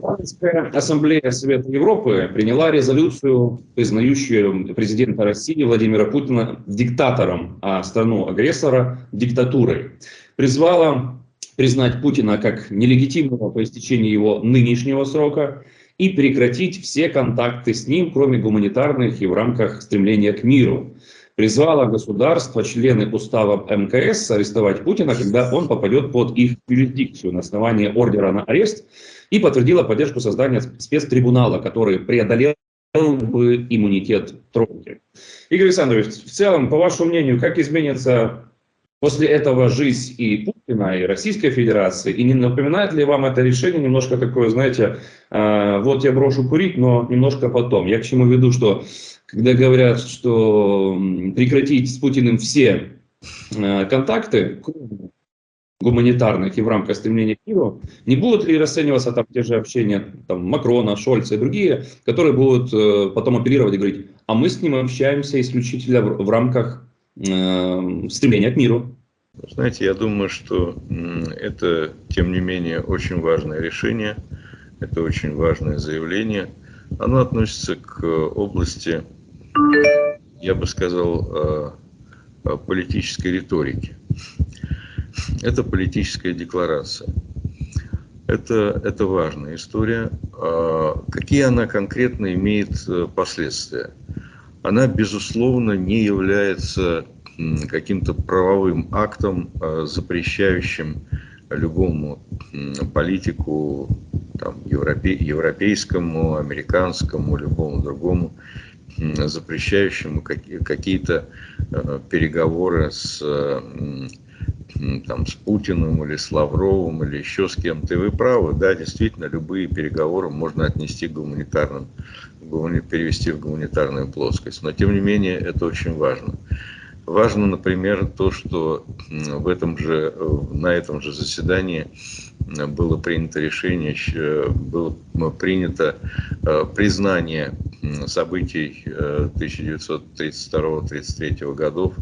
Парламентская ассамблея Совета Европы приняла резолюцию, признающую президента России Владимира Путина диктатором, а страну-агрессора диктатурой. Призвала признать Путина как нелегитимного по истечении его нынешнего срока и прекратить все контакты с ним, кроме гуманитарных и в рамках стремления к миру. Призвала государства, члены устава МКС арестовать Путина, когда он попадет под их юрисдикцию на основании ордера на арест и подтвердила поддержку создания спецтрибунала, который преодолел бы иммунитет тройки. Игорь Александрович, в целом, по вашему мнению, как изменится после этого жизнь и Путина, и Российской Федерации? И не напоминает ли вам это решение немножко такое, знаете, э, вот я брошу курить, но немножко потом. Я к чему веду, что когда говорят, что прекратить с Путиным все э, контакты, гуманитарных и в рамках стремления к миру, не будут ли расцениваться там те же общения там, Макрона, Шольца и другие, которые будут э, потом оперировать и говорить, а мы с ним общаемся исключительно в, в рамках э, стремления к миру. Знаете, я думаю, что это, тем не менее, очень важное решение, это очень важное заявление. Оно относится к области, я бы сказал, э, политической риторики. Это политическая декларация. Это, это важная история. А какие она конкретно имеет э, последствия? Она, безусловно, не является каким-то правовым актом, а запрещающим любому политику там, европе, европейскому, американскому, любому другому, запрещающему какие-то э, переговоры с там, с Путиным или с Лавровым или еще с кем-то. И вы правы, да, действительно, любые переговоры можно отнести к гуманитарным, перевести в гуманитарную плоскость. Но, тем не менее, это очень важно. Важно, например, то, что в этом же, на этом же заседании было принято решение, было принято э, признание событий 1932-1933 э, годов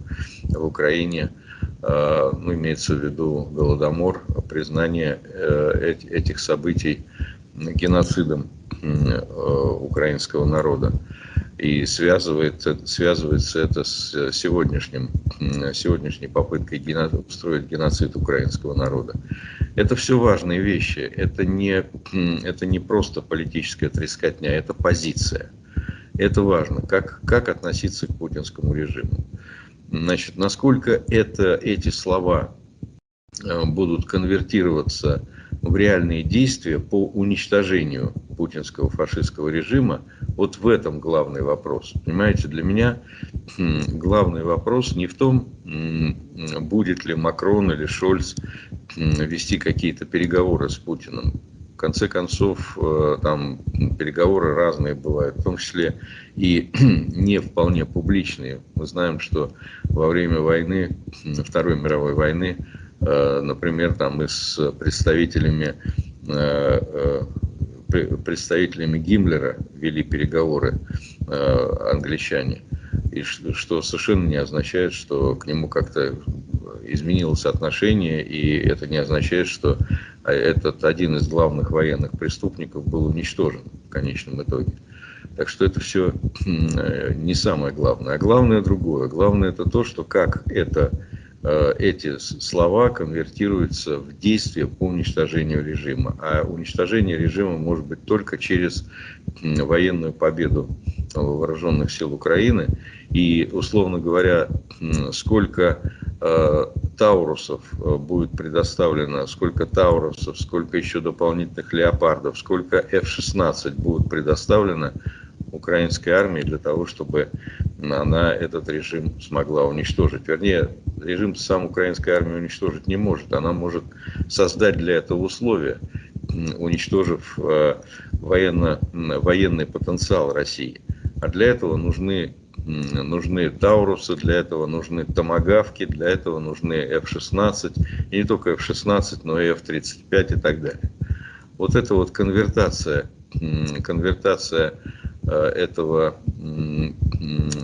в Украине Э, ну, имеется в виду Голодомор, признание э, этих событий геноцидом э, украинского народа. И связывает, связывается это с сегодняшним, сегодняшней попыткой гено, устроить геноцид украинского народа. Это все важные вещи. Это не, это не просто политическая трескотня, это позиция. Это важно, как, как относиться к путинскому режиму. Значит, насколько это, эти слова э, будут конвертироваться в реальные действия по уничтожению путинского фашистского режима, вот в этом главный вопрос. Понимаете, для меня главный вопрос не в том, будет ли Макрон или Шольц вести какие-то переговоры с Путиным конце концов, э, там переговоры разные бывают, в том числе и не вполне публичные. Мы знаем, что во время войны, Второй мировой войны, э, например, там и с представителями э, представителями Гиммлера вели переговоры англичане, и что совершенно не означает, что к нему как-то изменилось отношение, и это не означает, что этот один из главных военных преступников был уничтожен в конечном итоге. Так что это все не самое главное. А главное другое. Главное это то, что как это, э, эти слова конвертируются в действия по уничтожению режима. А уничтожение режима может быть только через военную победу вооруженных сил Украины. И, условно говоря, сколько Э, таурусов э, будет предоставлено, сколько таурусов, сколько еще дополнительных леопардов, сколько F-16 будет предоставлено украинской армии для того, чтобы она этот режим смогла уничтожить. Вернее, режим сам украинская армия уничтожить не может. Она может создать для этого условия, уничтожив э, военно, военный потенциал России. А для этого нужны нужны Таурусы, для этого нужны Томагавки, для этого нужны F-16, и не только F-16, но и F-35 и так далее. Вот эта вот конвертация, конвертация этого,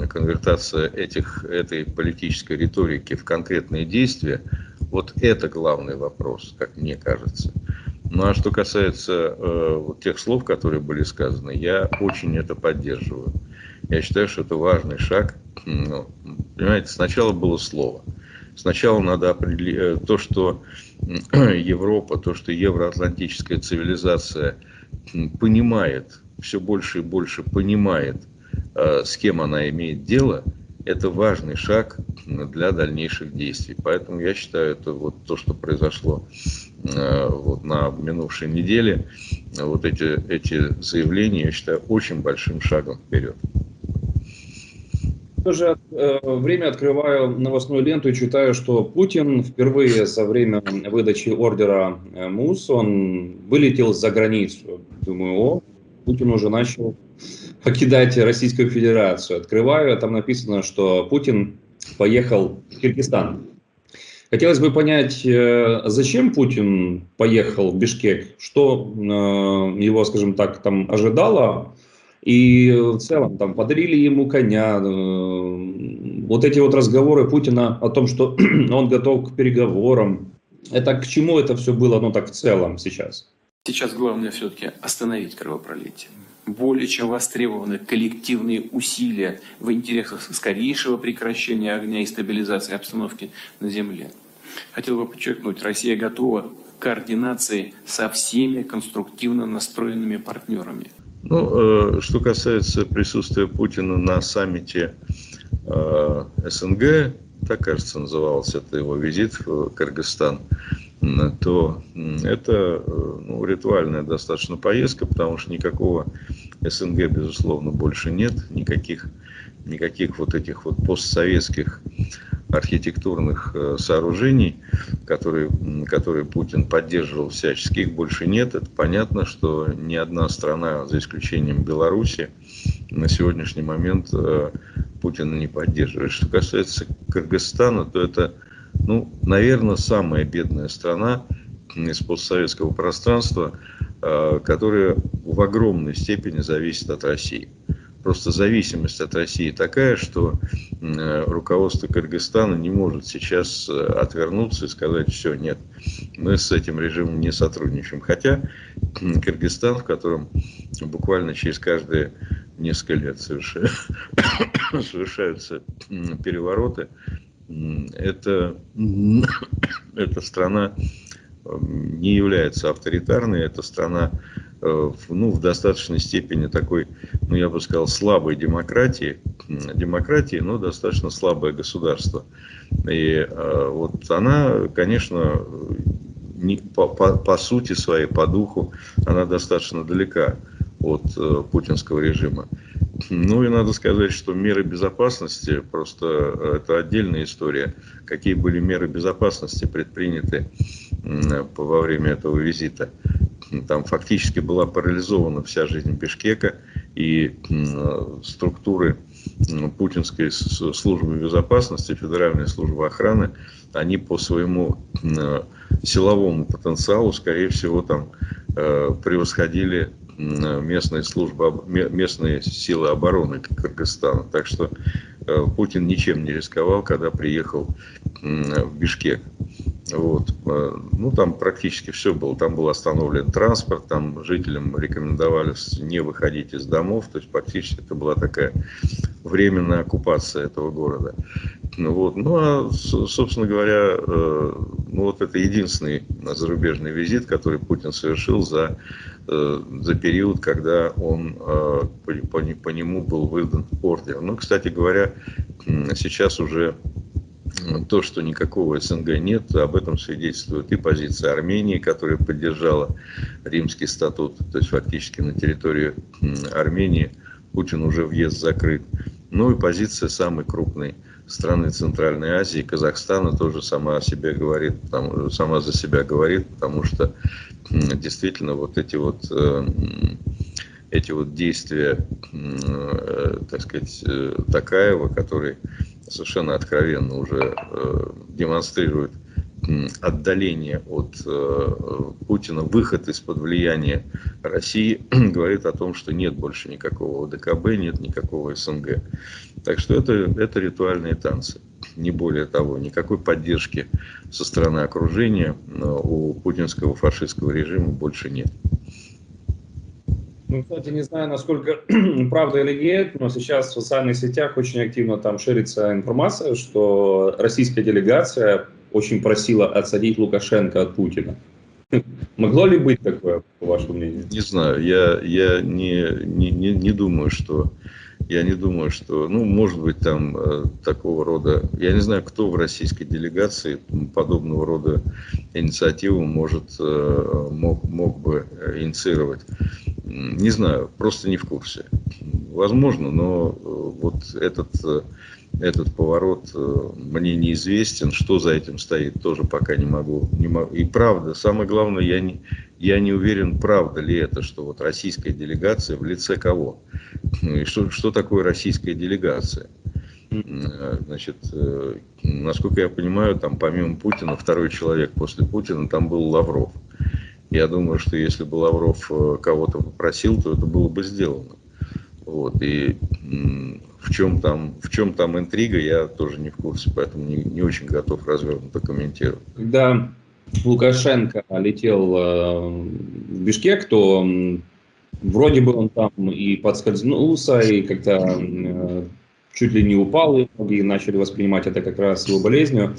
конвертация этих, этой политической риторики в конкретные действия, вот это главный вопрос, как мне кажется. Ну а что касается э, вот тех слов, которые были сказаны, я очень это поддерживаю. Я считаю, что это важный шаг. Ну, понимаете, сначала было слово. Сначала надо определить э, то, что Европа, то, что евроатлантическая цивилизация понимает, все больше и больше понимает, э, с кем она имеет дело, это важный шаг для дальнейших действий. Поэтому я считаю, это вот то, что произошло э, вот на минувшей неделе, вот эти, эти заявления, я считаю, очень большим шагом вперед тоже э, время открываю новостную ленту и читаю, что Путин впервые за время выдачи ордера МУС, он вылетел за границу. Думаю, о, Путин уже начал покидать Российскую Федерацию. Открываю, там написано, что Путин поехал в Киргизстан. Хотелось бы понять, э, зачем Путин поехал в Бишкек, что э, его, скажем так, там ожидало и в целом там подарили ему коня. Э, вот эти вот разговоры Путина о том, что он готов к переговорам. Это к чему это все было, ну так в целом сейчас? Сейчас главное все-таки остановить кровопролитие. Более чем востребованы коллективные усилия в интересах скорейшего прекращения огня и стабилизации обстановки на Земле. Хотел бы подчеркнуть, Россия готова к координации со всеми конструктивно настроенными партнерами – ну, э, что касается присутствия Путина на саммите э, СНГ, так, кажется, назывался это его визит в Кыргызстан, то это э, ну, ритуальная достаточно поездка, потому что никакого СНГ, безусловно, больше нет, никаких, никаких вот этих вот постсоветских архитектурных э, сооружений, которые, которые Путин поддерживал всячески, их больше нет. Это понятно, что ни одна страна, за исключением Беларуси, на сегодняшний момент э, Путина не поддерживает. Что касается Кыргызстана, то это, ну, наверное, самая бедная страна из постсоветского пространства, э, которая в огромной степени зависит от России просто зависимость от России такая, что э, руководство Кыргызстана не может сейчас э, отвернуться и сказать, все, нет, мы с этим режимом не сотрудничаем. Хотя Кыргызстан, в котором буквально через каждые несколько лет совершаются перевороты, это, эта страна не является авторитарной, эта страна Э, ну, в достаточной степени такой, ну, я бы сказал, слабой демократии, демократии, но достаточно слабое государство. И э, вот она, конечно, не, по, по, по сути своей, по духу, она достаточно далека от э, путинского режима. Ну и надо сказать, что меры безопасности, просто э, это отдельная история. Какие были меры безопасности предприняты во время этого визита. Там фактически была парализована вся жизнь Бишкека, и структуры путинской службы безопасности, федеральной службы охраны, они по своему силовому потенциалу, скорее всего, там э, превосходили местные службы, местные силы обороны Кыргызстана. Так что э, Путин ничем не рисковал, когда приехал в Бишкек. Вот. Э, ну, там практически все было. Там был остановлен транспорт, там жителям рекомендовались не выходить из домов. То есть, практически это была такая временная оккупация этого города. Вот. ну а, собственно говоря, э, ну, вот это единственный зарубежный визит, который Путин совершил за, э, за период, когда он, по, по, по нему был выдан ордер. Ну, кстати говоря, сейчас уже то, что никакого СНГ нет, об этом свидетельствует и позиция Армении, которая поддержала римский статут, то есть фактически на территорию Армении Путин уже въезд закрыт. Ну и позиция самой крупной страны Центральной Азии, Казахстана тоже сама о себе говорит, потому, сама за себя говорит, потому что действительно вот эти вот э, эти вот действия, э, так сказать, э, Такаева, который совершенно откровенно уже демонстрирует отдаление от э, Путина, выход из-под влияния России, говорит о том, что нет больше никакого ОДКБ, нет никакого СНГ. Так что это, это ритуальные танцы. не более того. Никакой поддержки со стороны окружения у путинского фашистского режима больше нет. Ну, кстати, не знаю, насколько правда или нет, но сейчас в социальных сетях очень активно там ширится информация, что российская делегация очень просила отсадить Лукашенко от Путина. Могло ли быть такое, по вашему мнению? Не знаю, я, я не, не, не, не думаю, что я не думаю, что, ну, может быть, там э, такого рода, я не знаю, кто в российской делегации подобного рода инициативу может, э, мог, мог бы инициировать. Не знаю, просто не в курсе. Возможно, но э, вот этот э, этот поворот э, мне неизвестен. Что за этим стоит, тоже пока не могу. Не могу. И правда, самое главное, я не, я не уверен, правда ли это, что вот российская делегация в лице кого? И что, что такое российская делегация? Э, значит, э, насколько я понимаю, там помимо Путина, второй человек после Путина, там был Лавров. Я думаю, что если бы Лавров кого-то попросил, то это было бы сделано. Вот, и в чем там, в чем там интрига, я тоже не в курсе, поэтому не, не очень готов развернуто комментировать. Когда Лукашенко летел э, в Бишкек, то вроде бы он там и подскользнулся, и как-то э, чуть ли не упал, и многие начали воспринимать это как раз его болезнью.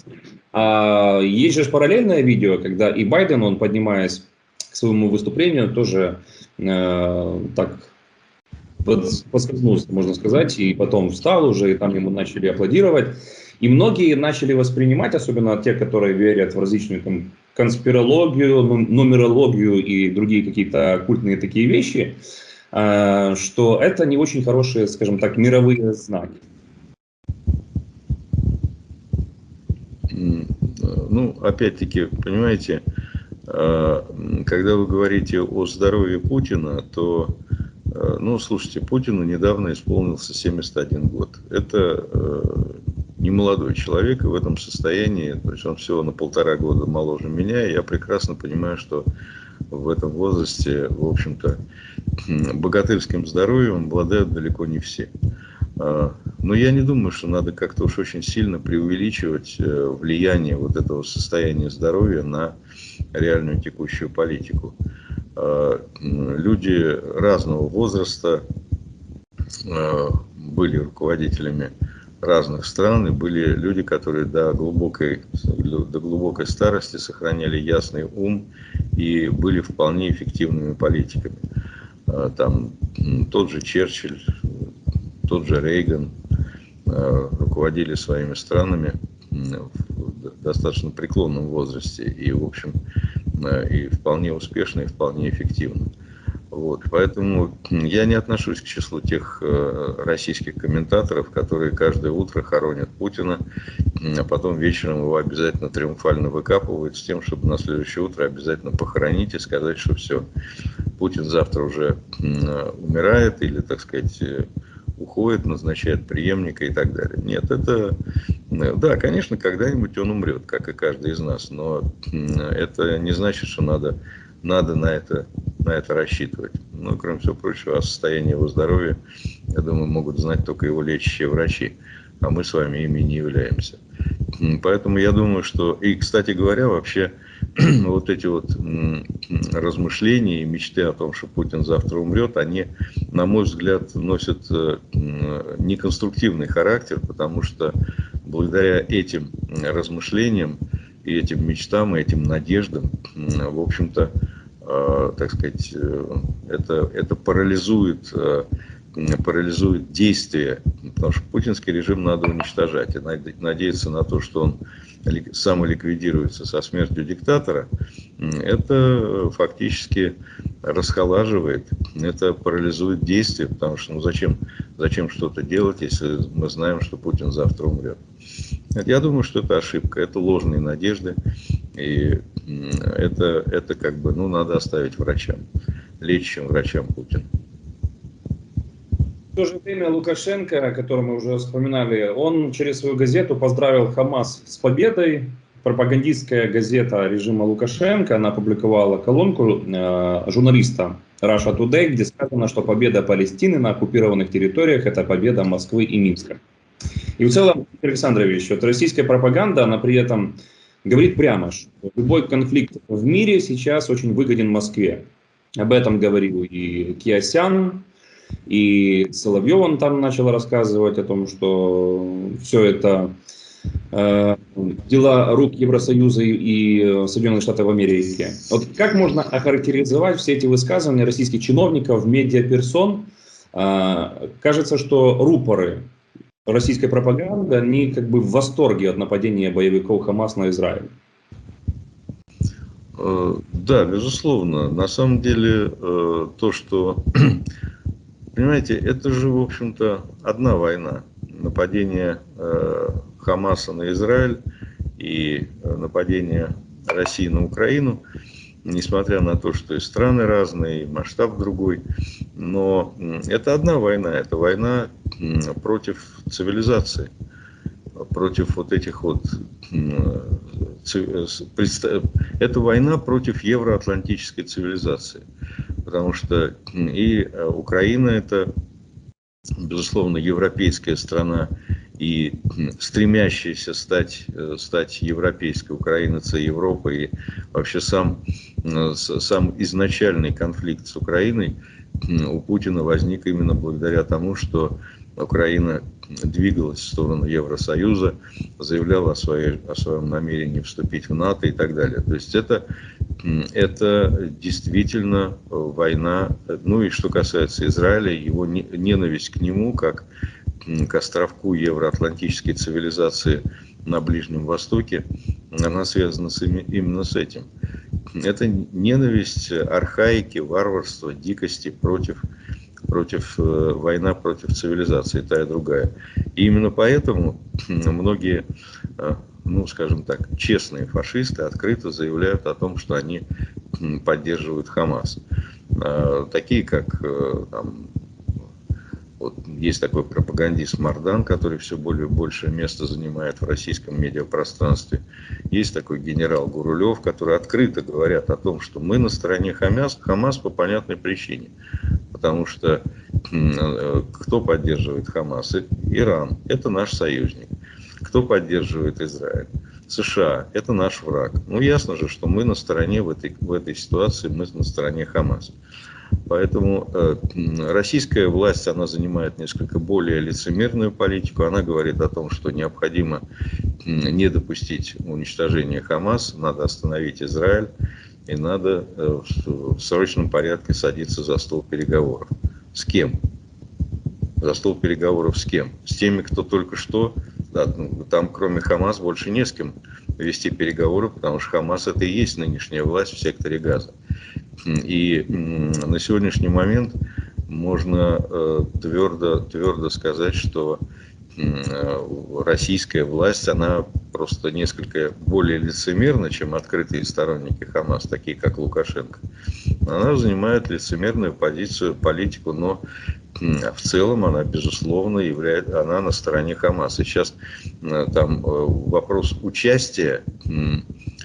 А есть же параллельное видео, когда и Байден, он поднимаясь к своему выступлению, тоже э, так поскользнулся, можно сказать, и потом встал уже, и там ему начали аплодировать. И многие начали воспринимать, особенно те, которые верят в различную там, конспирологию, нумерологию и другие какие-то культные такие вещи, а, что это не очень хорошие, скажем так, мировые знаки. Ну, опять-таки, понимаете, а, когда вы говорите о здоровье Путина, то Э, ну, слушайте, Путину недавно исполнился 71 год. Это э, не молодой человек, и в этом состоянии, то есть он всего на полтора года моложе меня, и я прекрасно понимаю, что в этом возрасте, в общем-то, богатырским здоровьем обладают далеко не все. Э, но я не думаю, что надо как-то уж очень сильно преувеличивать э, влияние вот этого состояния здоровья на реальную текущую политику. Э, люди разного возраста э, были руководителями разных стран, и были люди, которые до глубокой, до глубокой старости сохраняли ясный ум и были вполне эффективными политиками. Э, там тот же Черчилль, тот же Рейган руководили своими странами в достаточно преклонном возрасте и, в общем, и вполне успешно, и вполне эффективно. Вот, поэтому я не отношусь к числу тех э, российских комментаторов, которые каждое утро хоронят Путина, а потом вечером его обязательно триумфально выкапывают с тем, чтобы на следующее утро обязательно похоронить и сказать, что все, Путин завтра уже умирает или, так сказать, уходит, назначает преемника и так далее. Нет, это, да, конечно, когда-нибудь он умрет, как и каждый из нас, но это не значит, что надо, надо на, это, на это рассчитывать. Ну, кроме всего прочего, о состоянии его здоровья, я думаю, могут знать только его лечащие врачи, а мы с вами ими не являемся. Поэтому я думаю, что, и, кстати говоря, вообще, вот эти вот размышления и мечты о том, что Путин завтра умрет, они, на мой взгляд, носят э, неконструктивный характер, потому что благодаря этим размышлениям и этим мечтам, и этим надеждам, в общем-то, э, так сказать, э, это, это парализует парализует действия, потому что путинский режим надо уничтожать. И надеяться на то, что он самоликвидируется со смертью диктатора, это фактически расхолаживает, это парализует действия, потому что ну зачем, зачем что-то делать, если мы знаем, что Путин завтра умрет. Я думаю, что это ошибка, это ложные надежды, и это, это как бы, ну, надо оставить врачам, лечащим врачам Путина то же время Лукашенко, о котором мы уже вспоминали, он через свою газету поздравил Хамас с победой. Пропагандистская газета режима Лукашенко, она опубликовала колонку э, журналиста Russia Today, где сказано, что победа Палестины на оккупированных территориях – это победа Москвы и Минска. И в целом, Александрович, вот российская пропаганда, она при этом говорит прямо, что любой конфликт в мире сейчас очень выгоден Москве. Об этом говорил и Киосян, и Соловьев он там начал рассказывать о том, что все это э, дела рук Евросоюза и Соединенных Штатов Америки. Вот как можно охарактеризовать все эти высказывания российских чиновников, медиаперсон? Э, кажется, что рупоры российской пропаганды, они как бы в восторге от нападения боевиков Хамас на Израиль. Э, да, безусловно. На самом деле, э, то, что, понимаете, это же, в общем-то, одна война. Нападение э, Хамаса на Израиль и нападение России на Украину, несмотря на то, что и страны разные, и масштаб другой, но это одна война, это война против цивилизации, против вот этих вот это война против евроатлантической цивилизации. Потому что и э, Украина это, безусловно, европейская страна и стремящаяся стать, э, стать европейской Украиной, Европы и вообще сам, сам изначальный конфликт с Украиной у Путина возник именно благодаря тому, что Украина двигалась в сторону Евросоюза, заявляла о, своей, о своем намерении вступить в НАТО и так далее. То есть это, это действительно война, ну и что касается Израиля, его ненависть к нему, как к островку евроатлантической цивилизации на Ближнем Востоке, она связана с, именно с этим. Это ненависть архаики, варварства, дикости против против, э, война против цивилизации, та и другая. И именно поэтому многие, э, ну, скажем так, честные фашисты открыто заявляют о том, что они поддерживают Хамас. Э, такие, как там, вот есть такой пропагандист Мардан, который все более и большее место занимает в российском медиапространстве. Есть такой генерал Гурулев, который открыто говорят о том, что мы на стороне Хамас, Хамас по понятной причине. Потому что э, кто поддерживает Хамас? Иран. Это наш союзник. Кто поддерживает Израиль? США. Это наш враг. Ну, ясно же, что мы на стороне в этой, в этой ситуации, мы на стороне Хамаса. Поэтому э, российская власть, она занимает несколько более лицемерную политику. Она говорит о том, что необходимо не допустить уничтожения Хамас, надо остановить Израиль и надо э, в срочном порядке садиться за стол переговоров. С кем? За стол переговоров с кем? С теми, кто только что, там кроме Хамас больше не с кем вести переговоры, потому что Хамас это и есть нынешняя власть в секторе Газа. И на сегодняшний момент можно э, твердо, твердо сказать, что российская власть, она просто несколько более лицемерна, чем открытые сторонники Хамас, такие как Лукашенко. Она занимает лицемерную позицию, политику, но в целом она, безусловно, является, она на стороне Хамаса. Сейчас э, там э, вопрос участия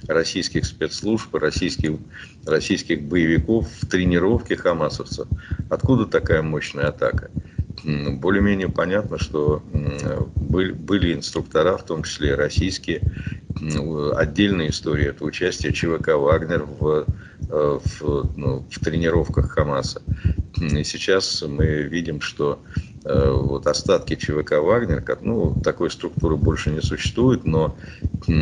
российских спецслужб, российских, российских боевиков в тренировке хамасовцев. Откуда такая мощная атака? Более-менее понятно, что были, были инструктора, в том числе и российские. Отдельная история – это участие ЧВК «Вагнер» в, э, в, ну, в тренировках Хамаса. И сейчас мы видим, что э, вот остатки ЧВК «Вагнер», ну, такой структуры больше не существует, но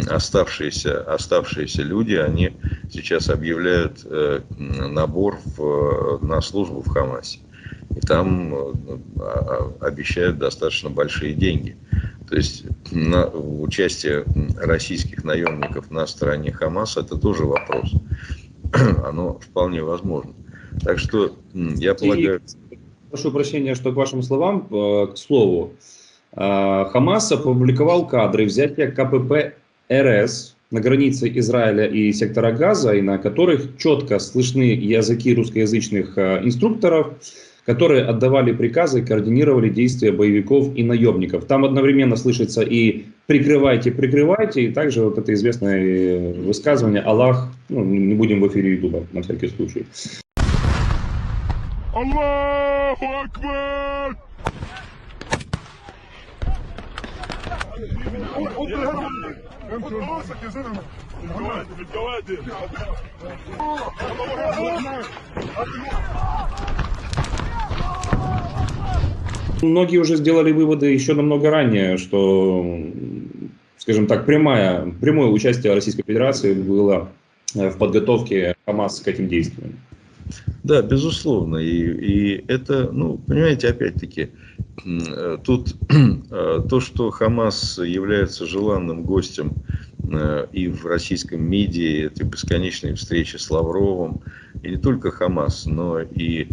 оставшиеся, оставшиеся люди, они сейчас объявляют э, набор в, на службу в Хамасе и там э, а, обещают достаточно большие деньги. То есть на, участие российских наемников на стороне Хамаса это тоже вопрос. Оно вполне возможно. Так что я полагаю... И, прошу прощения, что к вашим словам, э, к слову, э, Хамас опубликовал кадры взятия КПП РС на границе Израиля и сектора Газа, и на которых четко слышны языки русскоязычных инструкторов, которые отдавали приказы, координировали действия боевиков и наемников. Там одновременно слышится и «прикрывайте, прикрывайте», и также вот это известное э, высказывание «Аллах», ну, не будем в эфире Ютуба, на всякий случай. Аллаху Акбар! Многие уже сделали выводы еще намного ранее, что, скажем так, прямая, прямое участие Российской Федерации было э, в подготовке Хамас к этим действиям. Да, безусловно. И, и это, ну, понимаете, опять-таки, э, тут э, то, что Хамас является желанным гостем и в российском МИДе, эти бесконечные встречи с Лавровым, и не только Хамас, но и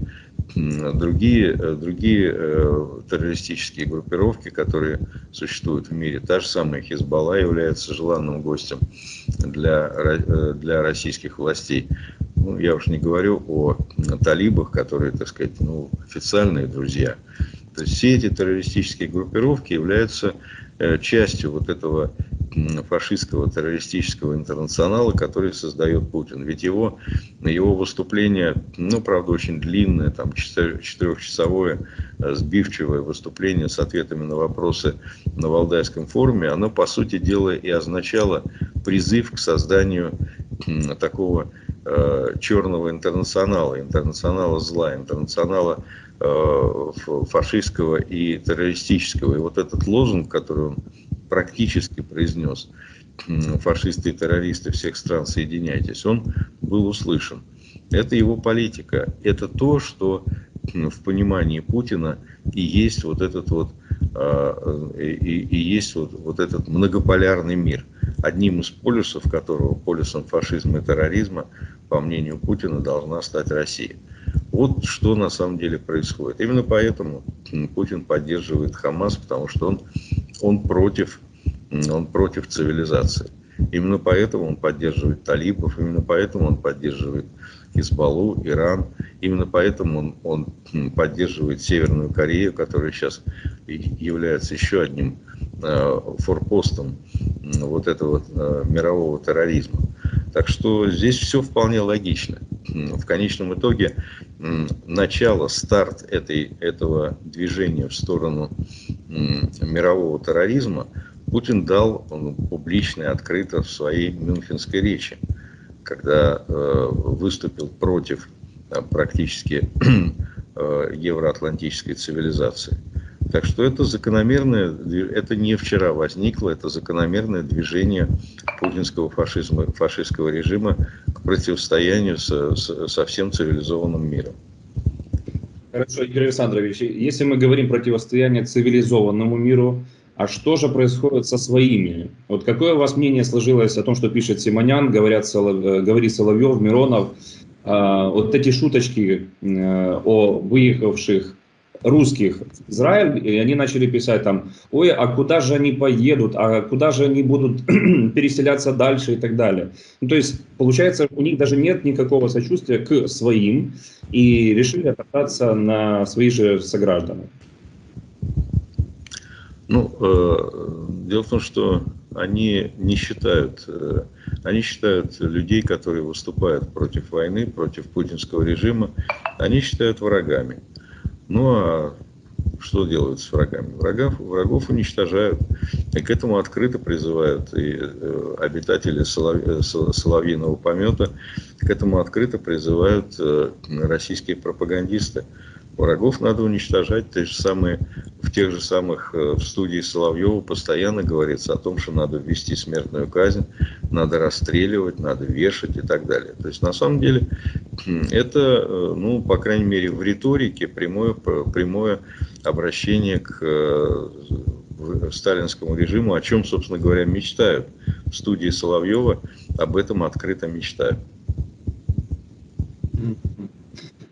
другие, э, другие э, террористические группировки, которые существуют в мире. Та же самая Хизбалла является желанным гостем для, э, для российских властей. Ну, я уж не говорю о талибах, которые, так сказать, ну, официальные друзья. То есть все эти террористические группировки являются частью вот этого фашистского террористического интернационала, который создает Путин. Ведь его, его выступление, ну, правда, очень длинное, там, четыре- четырехчасовое, э, сбивчивое выступление с ответами на вопросы на Валдайском форуме, оно, по сути дела, и означало призыв к созданию такого э, черного интернационала, интернационала зла, интернационала э, фашистского и террористического. И вот этот лозунг, который он практически произнес, фашисты и террористы всех стран, соединяйтесь, он был услышан. Это его политика. Это то, что в понимании Путина и есть вот этот вот э, и, и- и есть вот, вот этот многополярный мир, одним из полюсов которого, полюсом фашизма и терроризма, по мнению Путина, должна стать Россия. Вот что на самом деле происходит. Именно поэтому Путин поддерживает Хамас, потому что он, он, против, он против цивилизации. Именно поэтому он поддерживает талибов, именно поэтому он поддерживает Хизбаллу, Иран. Именно поэтому он, он поддерживает Северную Корею, которая сейчас является еще одним э, форпостом вот этого э, мирового терроризма. Так что здесь все вполне логично. В конечном итоге начало, старт этой, этого движения в сторону мирового терроризма Путин дал он, публично и открыто в своей мюнхенской речи, когда э, выступил против э, практически э, евроатлантической цивилизации. Так что это закономерное, это не вчера возникло, это закономерное движение путинского фашизма, фашистского режима к противостоянию со, со- со всем цивилизованным миром. Хорошо, Игорь Александрович, если мы говорим противостояние цивилизованному миру, а что же происходит со своими? Вот какое у вас мнение сложилось о том, что пишет Симонян, говорят, Солов- э, говорит Соловьев, Миронов, А, вот эти шуточки э, о выехавших русских в Израиль, и они начали писать там, ой, а куда же они поедут, а куда же они будут переселяться дальше и так далее. Ну, то есть, получается, у них даже нет никакого сочувствия к своим, и решили отоптаться на свои же сограждан. Ну, э, дело в том, что они не считают, э, они считают людей, которые выступают против войны, против путинского режима, они считают врагами. Ну, а что делают с врагами? Врагов, врагов уничтожают. И к этому открыто призывают и э, обитатели Солов- э, Со- Соловьиного помета, к этому открыто призывают э, российские пропагандисты. Врагов надо уничтожать. Те же самые, в тех же самых э, в студии Соловьева постоянно говорится о том, что надо ввести смертную казнь, надо расстреливать, надо вешать и так далее. То есть на самом деле это, э, ну, по крайней мере, в риторике прямое, прямое обращение к э, сталинскому режиму, о чем, собственно говоря, мечтают. В студии Соловьева об этом открыто мечтают.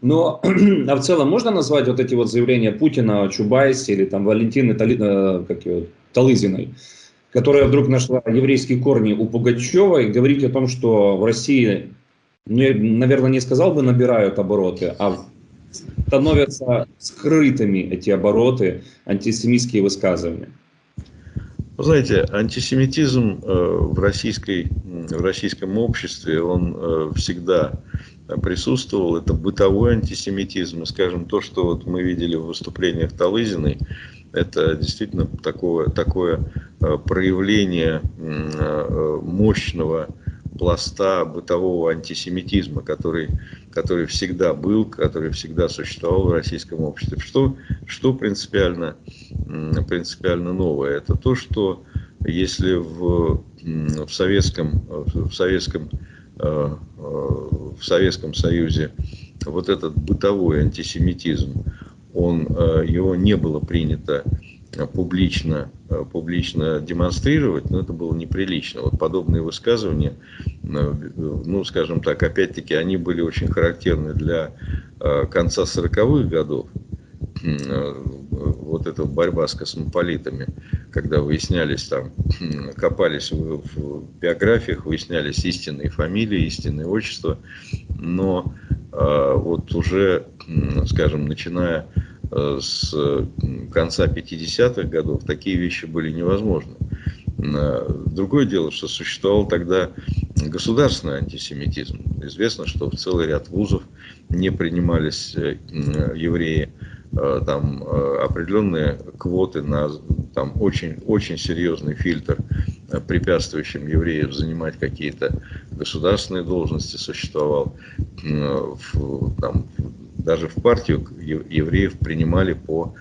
Но, а в целом можно назвать вот эти вот заявления Путина о или там Валентины Тали- э, как её, Талызиной, которая вдруг нашла еврейские корни у Пугачева и говорить о том, что в России, ну, я, наверное, не сказал бы набирают обороты, а становятся скрытыми эти обороты, антисемитские высказывания. Вы знаете, антисемитизм в, российской, в российском обществе, он всегда присутствовал. Это бытовой антисемитизм. И, скажем, то, что вот мы видели в выступлениях Талызиной, это действительно такое, такое э, проявление э, мощного пласта бытового антисемитизма, который, который всегда был, который всегда существовал в российском обществе. Что, что принципиально, принципиально новое? Это то, что если в, в, советском, в, советском, э, в Советском Союзе вот этот бытовой антисемитизм, он, э, его не было принято э, публично, э, публично демонстрировать, но это было неприлично. Вот подобные высказывания, ну, скажем так, опять-таки, они были очень характерны для конца 40-х годов. Вот эта борьба с космополитами, когда выяснялись там, копались в, биографиях, выяснялись истинные фамилии, истинные отчества, но вот уже, скажем, начиная Э, с конца 50-х годов такие вещи были невозможны. Э, другое дело, что существовал тогда государственный антисемитизм. Известно, что в целый ряд вузов не принимались э, евреи, там определенные квоты на там очень, очень серьезный фильтр, препятствующим евреев занимать какие-то государственные должности существовал. Там, даже в партию евреев принимали по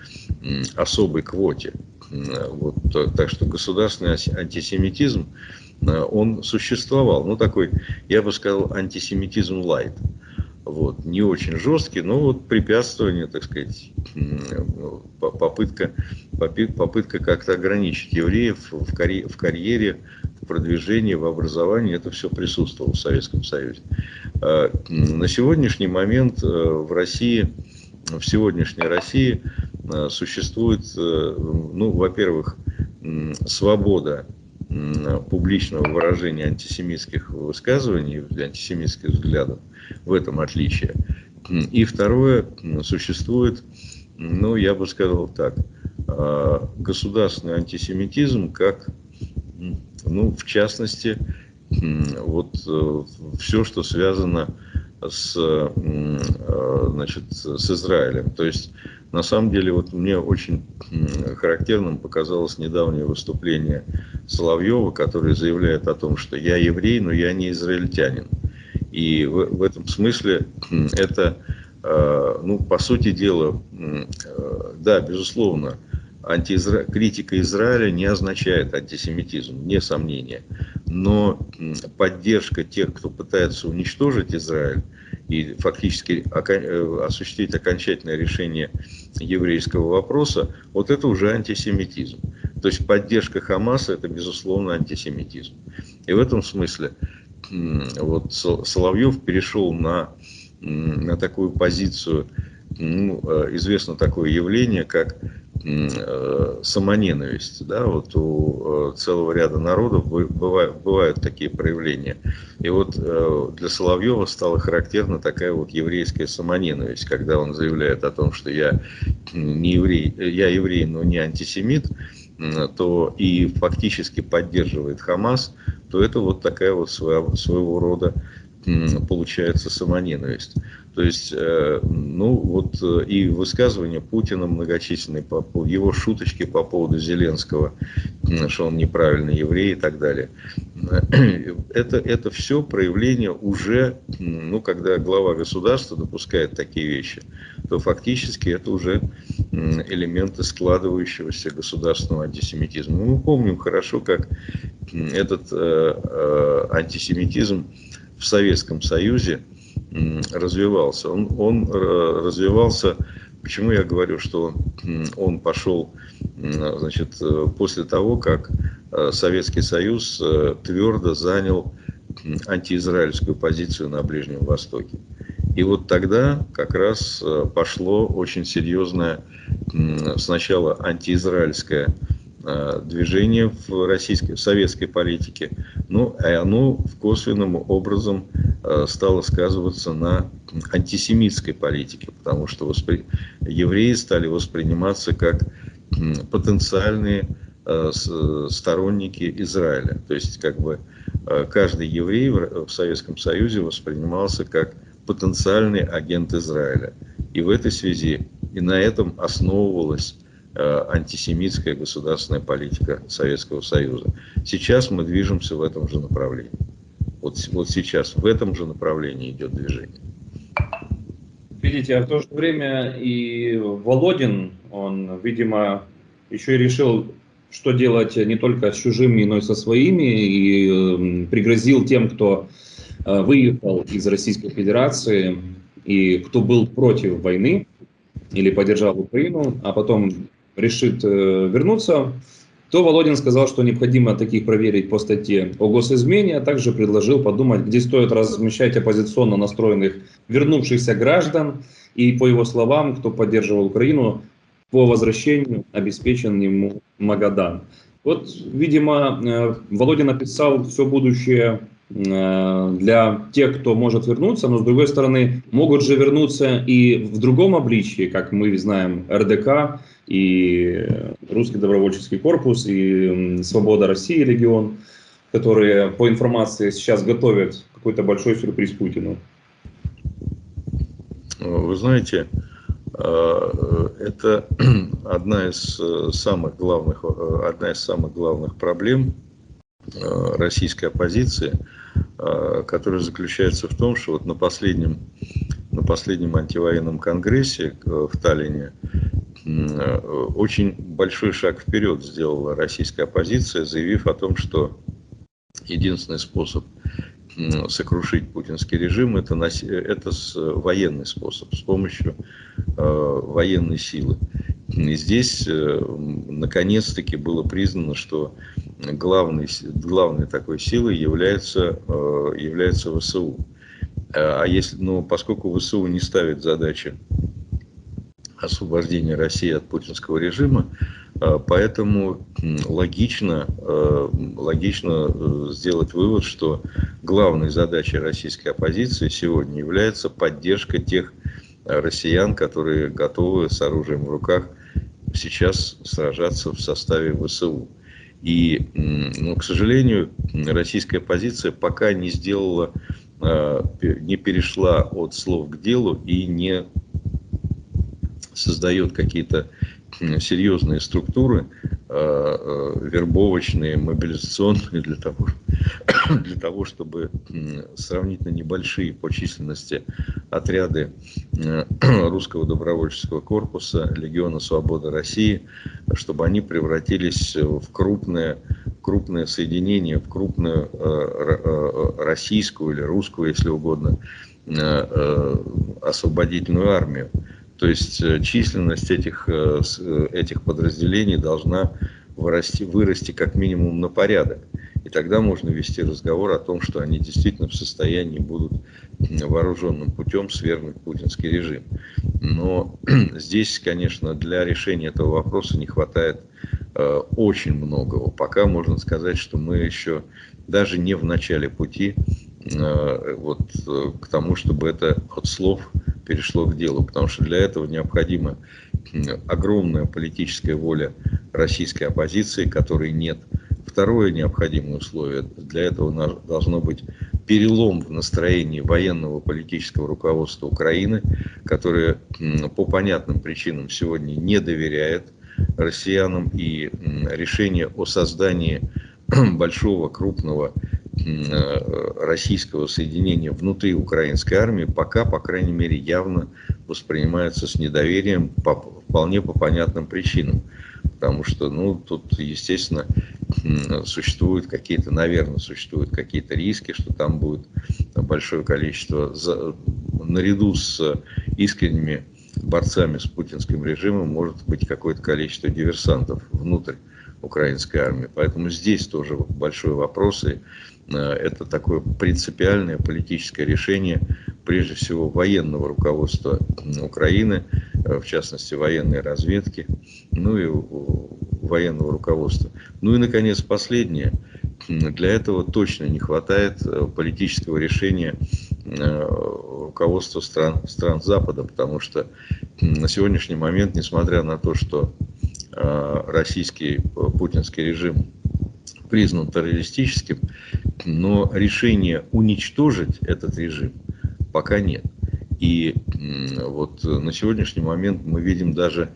особой квоте. Вот, так что государственный антисемитизм, э, он существовал. Ну, такой, я бы сказал, антисемитизм лайт. Вот, не очень жесткий, но вот препятствование, так сказать, попытка, попытка как-то ограничить евреев в, карьере, в карьере, продвижении, в образовании, это все присутствовало в Советском Союзе. А, на сегодняшний момент э, в России, в сегодняшней России э, существует, э, ну, во-первых, свобода публичного выражения антисемитских высказываний, антисемитских взглядов, в этом отличие. И второе, существует, ну, я бы сказал так, государственный антисемитизм как, ну, в частности, вот э, все, что связано с, э, значит, с Израилем. То есть, на самом деле, вот мне очень характерным показалось недавнее выступление Соловьева, который заявляет о том, что я еврей, но я не израильтянин. И в, в этом смысле это, э, ну, по сути дела, да, безусловно, антиизра... критика Израиля не означает антисемитизм, не сомнение. Но поддержка тех, кто пытается уничтожить Израиль и фактически э, осуществить окончательное решение еврейского вопроса, вот это уже антисемитизм. То есть поддержка Хамаса это безусловно антисемитизм. И в этом смысле вот Соловьев перешел на, на такую позицию, ну, э, известно такое явление, как Э, самоненависть. Да? Вот у э, целого ряда народов бывают, бывают такие проявления. И вот э, для Соловьева стала характерна такая вот еврейская самоненависть, когда он заявляет о том, что я не еврей, я еврей, но не антисемит, то и фактически поддерживает Хамас, то это вот такая вот своего, своего рода получается самоненависть. То есть, э, ну вот э, и высказывания Путина многочисленные, его шуточки по поводу Зеленского, что он неправильный еврей и так далее. Это, это все проявление уже, ну когда глава государства допускает такие вещи, то фактически это уже элементы складывающегося государственного антисемитизма. Мы помним хорошо, как этот э, антисемитизм в Советском Союзе развивался. Он, он э, развивался, почему я говорю, что он пошел значит, э, после того, как э, Советский Союз твердо занял антиизраильскую позицию на Ближнем Востоке. И вот тогда как раз пошло очень серьезное сначала антиизраильское движение в российской, в советской политике, ну, и оно в косвенным образом э, стало сказываться на антисемитской политике, потому что воспри... евреи стали восприниматься как потенциальные сторонники Израиля. То есть, как бы каждый еврей в Советском Союзе воспринимался как потенциальный агент Израиля. И в этой связи и на этом основывалась антисемитская государственная политика Советского Союза. Сейчас мы движемся в этом же направлении. Вот, вот сейчас в этом же направлении идет движение. Видите, а в то же время и Володин, он, видимо, еще и решил, что делать не только с чужими, но и со своими, и э, пригрозил тем, кто э, выехал из Российской Федерации и кто был против войны или поддержал Украину, а потом решит э, вернуться то Володин сказал, что необходимо таких проверить по статье о госизмене, а также предложил подумать, где стоит размещать оппозиционно настроенных вернувшихся граждан и, по его словам, кто поддерживал Украину, по возвращению обеспечен ему Магадан. Вот, видимо, э, Володин написал все будущее э, для тех, кто может вернуться, но с другой стороны, могут же вернуться и в другом обличии, как мы знаем, РДК, и Русский добровольческий корпус, и Свобода России регион, которые, по информации, сейчас готовят какой-то большой сюрприз Путину. Вы знаете, э, это одна из э, самых главных, э, одна из самых главных проблем российской оппозиции, которая заключается в том, что вот на последнем, на последнем антивоенном конгрессе в Таллине очень большой шаг вперед сделала российская оппозиция, заявив о том, что единственный способ сокрушить путинский режим это, это военный способ, с помощью э, военной силы. И здесь э, наконец-таки было признано, что главной, главной такой силой является, является ВСУ. А если, ну, поскольку ВСУ не ставит задачи освобождения России от путинского режима. А, поэтому логично, а, логично э, сделать вывод, что главной задачей российской оппозиции сегодня является поддержка тех россиян, которые готовы с оружием в руках сейчас сражаться в составе ВСУ. И, ну, к сожалению, российская оппозиция пока не сделала, а, не перешла от слов к делу и не создает какие-то серьезные структуры э, э, вербовочные, мобилизационные для того, для того, чтобы сравнительно небольшие по численности отряды э, русского добровольческого корпуса, Легиона Свободы России, чтобы они превратились в крупное, крупное соединение, в крупную российскую или русскую, если угодно, освободительную армию. То есть э, численность этих, э, э, этих подразделений должна вырасти, вырасти как минимум на порядок. И тогда можно вести разговор о том, что они действительно в состоянии будут вооруженным путем свергнуть путинский режим. Но здесь, конечно, для решения этого вопроса не хватает э, очень многого. Пока можно сказать, что мы еще даже не в начале пути вот, э, к тому, чтобы это от слов перешло к делу, потому что для этого необходима огромная политическая воля российской оппозиции, которой нет. Второе необходимое условие для этого должно быть перелом в настроении военного политического руководства Украины, которое по понятным причинам сегодня не доверяет россиянам и решение о создании большого крупного Э, российского соединения внутри украинской армии пока, по крайней мере, явно воспринимается с недоверием по, вполне по понятным причинам. Потому что, ну, тут, естественно, существуют какие-то, наверное, существуют какие-то риски, что там будет большое количество, за, наряду с искренними борцами с путинским режимом, может быть какое-то количество диверсантов внутрь украинской армии. Поэтому здесь тоже большой вопрос. И Э, это такое принципиальное политическое решение, прежде всего, военного руководства Украины, э, в частности, военной разведки, ну и военного руководства. Ну и, наконец, последнее. Для этого точно не хватает э, политического решения руководства стран, стран Запада, потому что на сегодняшний момент, несмотря на то, что российский путинский режим признан террористическим, но решения уничтожить этот режим пока нет. И вот на сегодняшний момент мы видим даже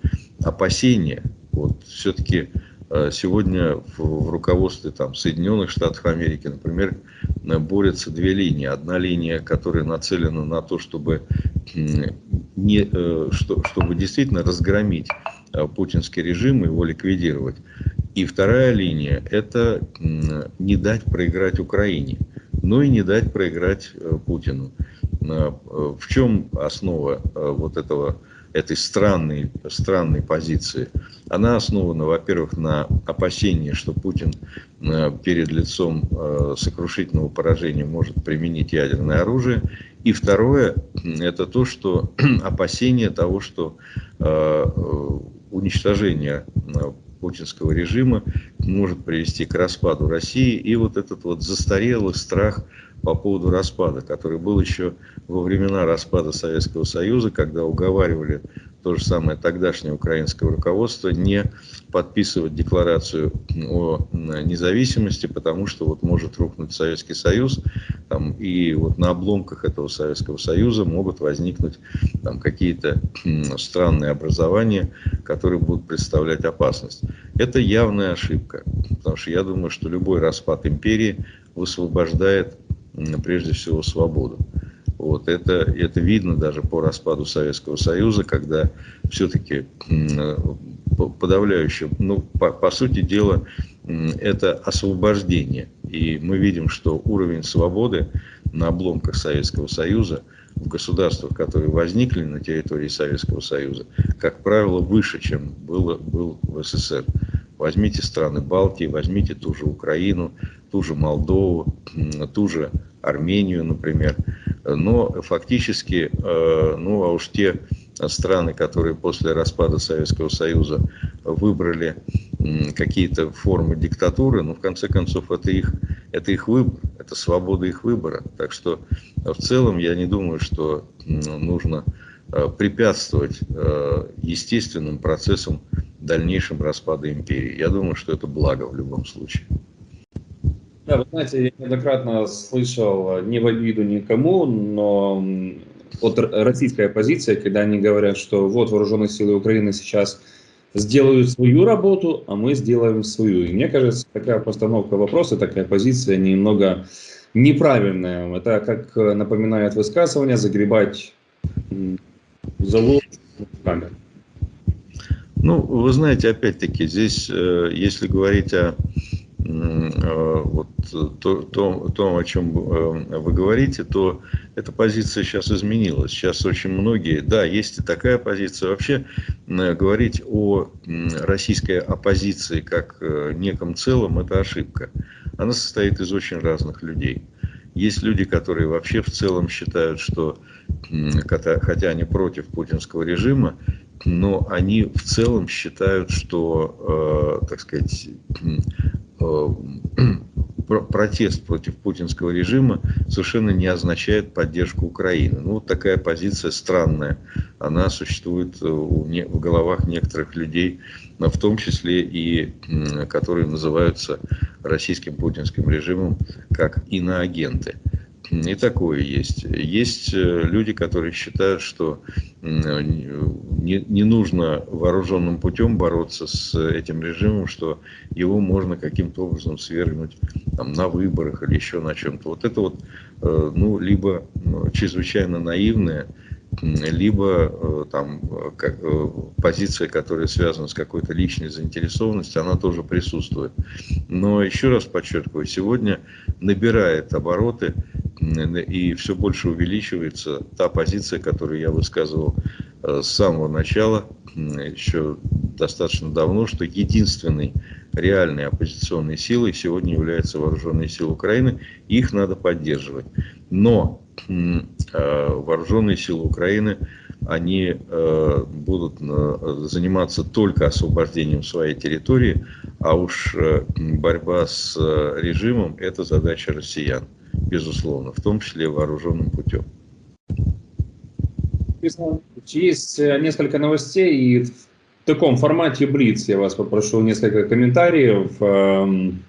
опасения. Вот все-таки э, сегодня в руководстве там, Соединенных Штатов Америки, например, борются две линии. Одна линия, которая нацелена на то, чтобы, не, э, чтобы действительно разгромить э, путинский режим и его ликвидировать. И вторая линия – это не дать проиграть Украине, но и не дать проиграть Путину. В чем основа вот этого этой странной, странной позиции. Она основана, во-первых, на опасении, что Путин э, перед лицом э, сокрушительного поражения может применить ядерное оружие. И второе, это то, что опасение того, что э, уничтожение путинского режима может привести к распаду России. И вот этот вот застарелый страх по поводу распада, который был еще во времена распада Советского Союза, когда уговаривали то же самое тогдашнее украинское руководство не подписывать декларацию о независимости, потому что вот может рухнуть Советский Союз, там, и вот на обломках этого Советского Союза могут возникнуть там какие-то странные образования, которые будут представлять опасность. Это явная ошибка, потому что я думаю, что любой распад империи высвобождает прежде всего свободу. Вот это, это видно даже по распаду Советского Союза, когда все-таки подавляющее, ну, по, по сути дела, это освобождение. И мы видим, что уровень свободы на обломках Советского Союза в государствах, которые возникли на территории Советского Союза, как правило, выше, чем было, был в СССР. Возьмите страны Балтии, возьмите ту же Украину, ту же Молдову, ту же Армению, например. Но фактически, э, ну а уж те страны, которые после распада Советского Союза выбрали какие-то формы диктатуры, ну, в конце концов, это их, это их выбор, это свобода их выбора. Так что в целом я не думаю, что нужно э, препятствовать э, естественным процессам дальнейшем распада империи. Я думаю, что это благо в любом случае. Да, вы знаете, я неоднократно слышал, не в обиду никому, но вот российская позиция, когда они говорят, что вот вооруженные силы Украины сейчас сделают свою работу, а мы сделаем свою. И мне кажется, такая постановка вопроса, такая позиция немного неправильная. Это, как напоминает высказывание, загребать залог в камеру. Ну, вы знаете, опять-таки, здесь, э, если говорить о э, вот то, то, том, о чем э, вы говорите, то эта позиция сейчас изменилась. Сейчас очень многие, да, есть и такая позиция. Вообще говорить о российской оппозиции как неком целом – это ошибка. Она состоит из очень разных людей. Есть люди, которые вообще в целом считают, что, хотя они против путинского режима, но они в целом считают, что, э, так сказать, э, протест против путинского режима совершенно не означает поддержку Украины. Ну, вот такая позиция странная. Она существует не, в головах некоторых людей, в том числе и которые называются российским путинским режимом как иноагенты. И такое есть. Есть э, люди, которые считают, что не, не нужно вооруженным путем бороться с этим режимом, что его можно каким-то образом свергнуть там, на выборах или еще на чем-то. Вот это вот, э, ну, либо чрезвычайно наивное, либо э, там как, позиция, которая связана с какой-то личной заинтересованностью, она тоже присутствует. Но еще раз подчеркиваю, сегодня набирает обороты и все больше увеличивается та позиция, которую я высказывал э, с самого начала, еще достаточно давно, что единственной реальной оппозиционной силой сегодня являются вооруженные силы Украины, их надо поддерживать. Но э, вооруженные силы Украины, они э, будут заниматься только освобождением своей территории, а уж борьба с режимом – это задача россиян безусловно, в том числе вооруженным путем. Есть несколько новостей, и в таком формате Блиц я вас попрошу несколько комментариев. Эм,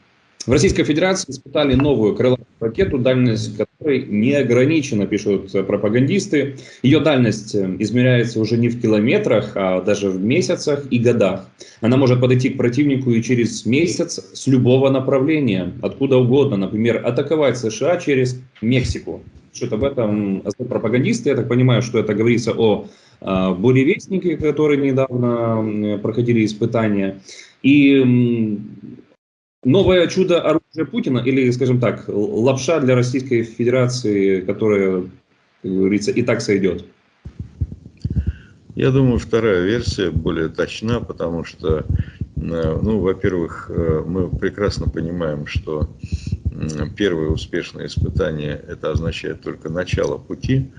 в Российской Федерации испытали новую крылатую ракету, дальность которой не ограничена, пишут пропагандисты. Ее дальность э, измеряется уже не в километрах, а даже в месяцах и годах. Она может подойти к противнику и через месяц с любого направления, откуда угодно. Например, атаковать США через Мексику. Что-то об этом пропагандисты, я так понимаю, что это говорится о э, буревестнике, которые недавно проходили испытания. И новое чудо Путина или, скажем так, лапша для Российской Федерации, которая, как говорится, и так сойдет? Я думаю, вторая версия более точна, потому что, э, ну, во-первых, э, мы прекрасно понимаем, что первое успешное испытание это означает только начало пути.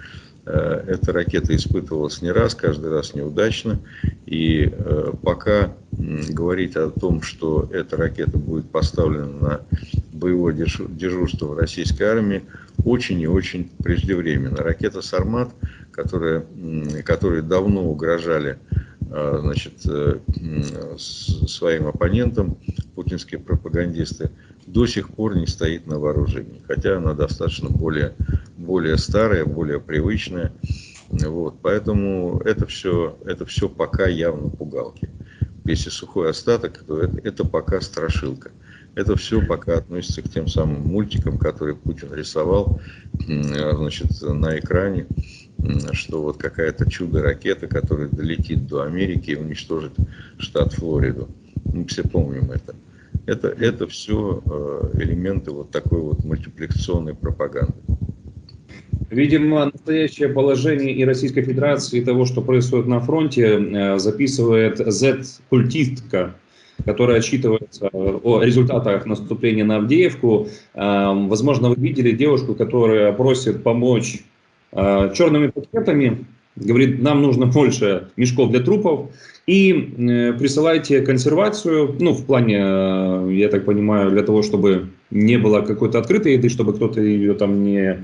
Э, эта ракета испытывалась не раз, каждый раз неудачно. И пока говорить о том, что эта ракета будет поставлена на боевое дежурство в российской армии, очень и очень преждевременно. Ракета «Сармат», которая, которые давно угрожали э, значит, своим оппонентам, путинские пропагандисты, до сих пор не стоит на вооружении. Хотя она достаточно более, более старая, более привычная. Вот, поэтому это все, это все пока явно пугалки. Если сухой остаток, то это, это пока страшилка. Это все пока относится к тем самым мультикам, которые Путин рисовал значит, на экране, что вот какая-то чудо-ракета, которая долетит до Америки и уничтожит штат Флориду. Мы все помним это. Это, это все э, элементы вот такой вот мультипликационной пропаганды. Видимо, настоящее положение и Российской Федерации, и того, что происходит на фронте, э, записывает Z-культистка, которая отчитывается о результатах наступления на Авдеевку. Э, возможно, вы видели девушку, которая просит помочь черными пакетами, говорит, нам нужно больше мешков для трупов, и э, присылайте консервацию, ну, в плане, э, я так понимаю, для того, чтобы не было какой-то открытой еды, чтобы кто-то ее там не э,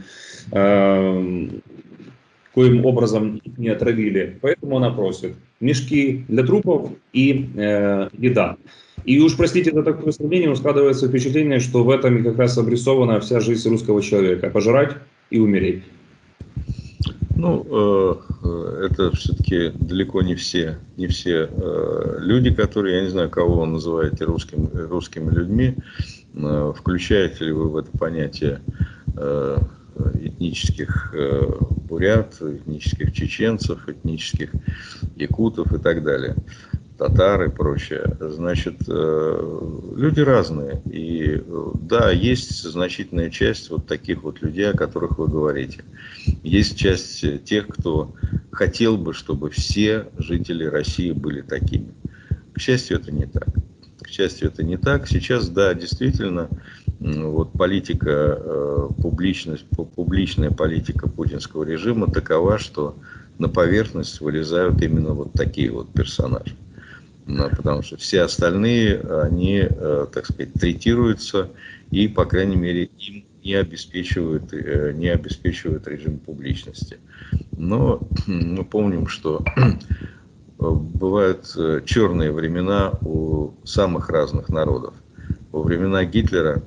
коим образом не отравили. Поэтому она просит мешки для трупов и э, еда. И уж простите за такое сравнение, но складывается впечатление, что в этом как раз обрисована вся жизнь русского человека. Пожрать и умереть. Ну, э, э, это все-таки далеко не все, не все э, люди, которые, я не знаю, кого вы называете русским, русскими людьми, включаете ли вы в это понятие этнических бурят, этнических чеченцев, этнических якутов и так далее татар и прочее. Значит, э, люди разные. И да, есть значительная часть вот таких вот людей, о которых вы говорите. Есть часть тех, кто хотел бы, чтобы все жители России были такими. К счастью, это не так. К счастью, это не так. Сейчас, да, действительно, вот политика, э, публичность, публичная политика путинского режима такова, что на поверхность вылезают именно вот такие вот персонажи потому что все остальные, они, э, так сказать, третируются и, по крайней мере, им не обеспечивают, э, не обеспечивают режим публичности. Но мы помним, что бывают э, черные времена у самых разных народов. Во времена Гитлера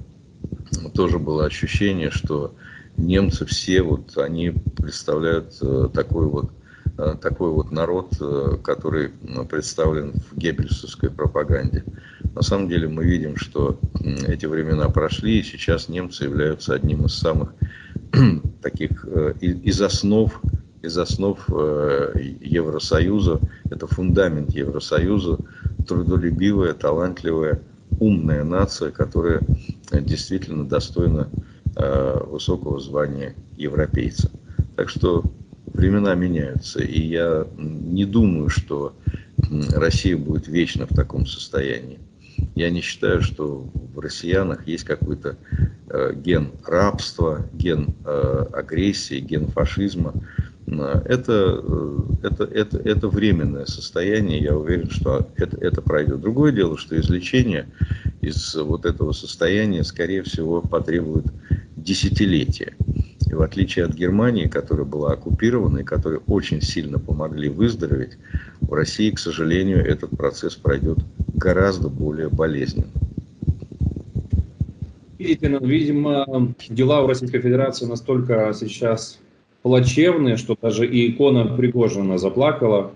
тоже было ощущение, что немцы все вот они представляют такой вот Э, такой вот народ, э, который представлен в геббельсовской пропаганде. На самом деле мы видим, что эти времена прошли, и сейчас немцы являются одним из самых таких э, из основ из основ Евросоюза, это фундамент Евросоюза, трудолюбивая, талантливая, умная нация, которая действительно достойна высокого звания европейца. Так что времена меняются, и я не думаю, что Россия будет вечно в таком состоянии. Я не считаю, что в россиянах есть какой-то э, ген рабства, ген э, агрессии, ген фашизма. Это, э, это, это, это временное состояние, я уверен, что это, это пройдет. Другое дело, что излечение из вот этого состояния, скорее всего, потребует десятилетия. И в отличие от Германии, которая была оккупирована и которой очень сильно помогли выздороветь, в России, к сожалению, этот процесс пройдет гораздо более болезненно. Видите, видимо, дела в Российской Федерации настолько сейчас плачевные, что даже и икона Пригожина заплакала.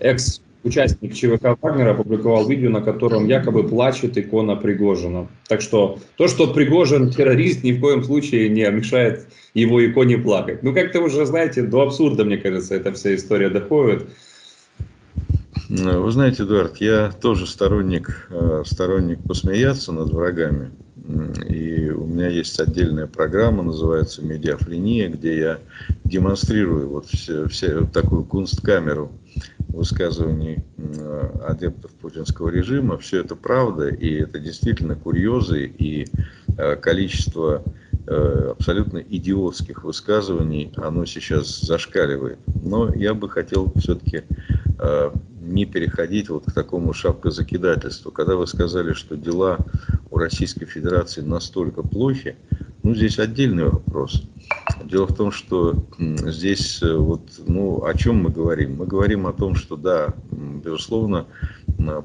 Экс-участник ЧВК Вагнера опубликовал видео, на котором якобы плачет икона Пригожина. Так что то, что Пригожин террорист, ни в коем случае не мешает его иконе плакать. Ну, как-то уже, знаете, до абсурда, мне кажется, эта вся история доходит. Вы знаете, Эдуард, я тоже сторонник, э, сторонник посмеяться над врагами. И у меня есть отдельная программа, называется «Медиафления», где я демонстрирую вот все, все такую кунсткамеру высказываний адептов путинского режима. Все это правда, и это действительно курьезы, и э, количество э, абсолютно идиотских высказываний, оно сейчас зашкаливает. Но я бы хотел все-таки э, не переходить вот к такому шапкозакидательству. Когда вы сказали, что дела у Российской Федерации настолько плохи, ну, здесь отдельный вопрос. Дело в том, что здесь э, вот, ну, о чем мы говорим? Мы говорим о том, что да, безусловно,